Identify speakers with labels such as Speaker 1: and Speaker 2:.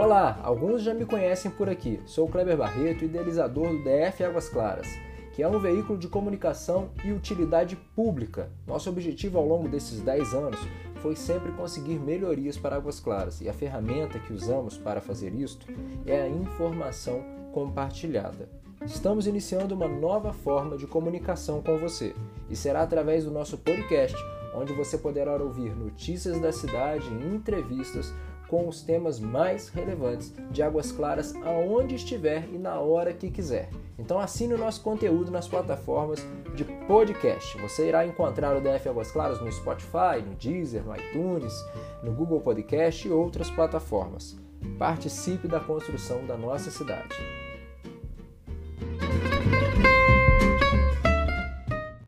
Speaker 1: Olá, alguns já me conhecem por aqui. Sou Kleber Barreto, idealizador do DF Águas Claras, que é um veículo de comunicação e utilidade pública. Nosso objetivo ao longo desses 10 anos foi sempre conseguir melhorias para Águas Claras, e a ferramenta que usamos para fazer isto é a informação compartilhada. Estamos iniciando uma nova forma de comunicação com você, e será através do nosso podcast, onde você poderá ouvir notícias da cidade e entrevistas com os temas mais relevantes de Águas Claras aonde estiver e na hora que quiser. Então assine o nosso conteúdo nas plataformas de podcast. Você irá encontrar o DF Águas Claras no Spotify, no Deezer, no iTunes, no Google Podcast e outras plataformas. Participe da construção da nossa cidade.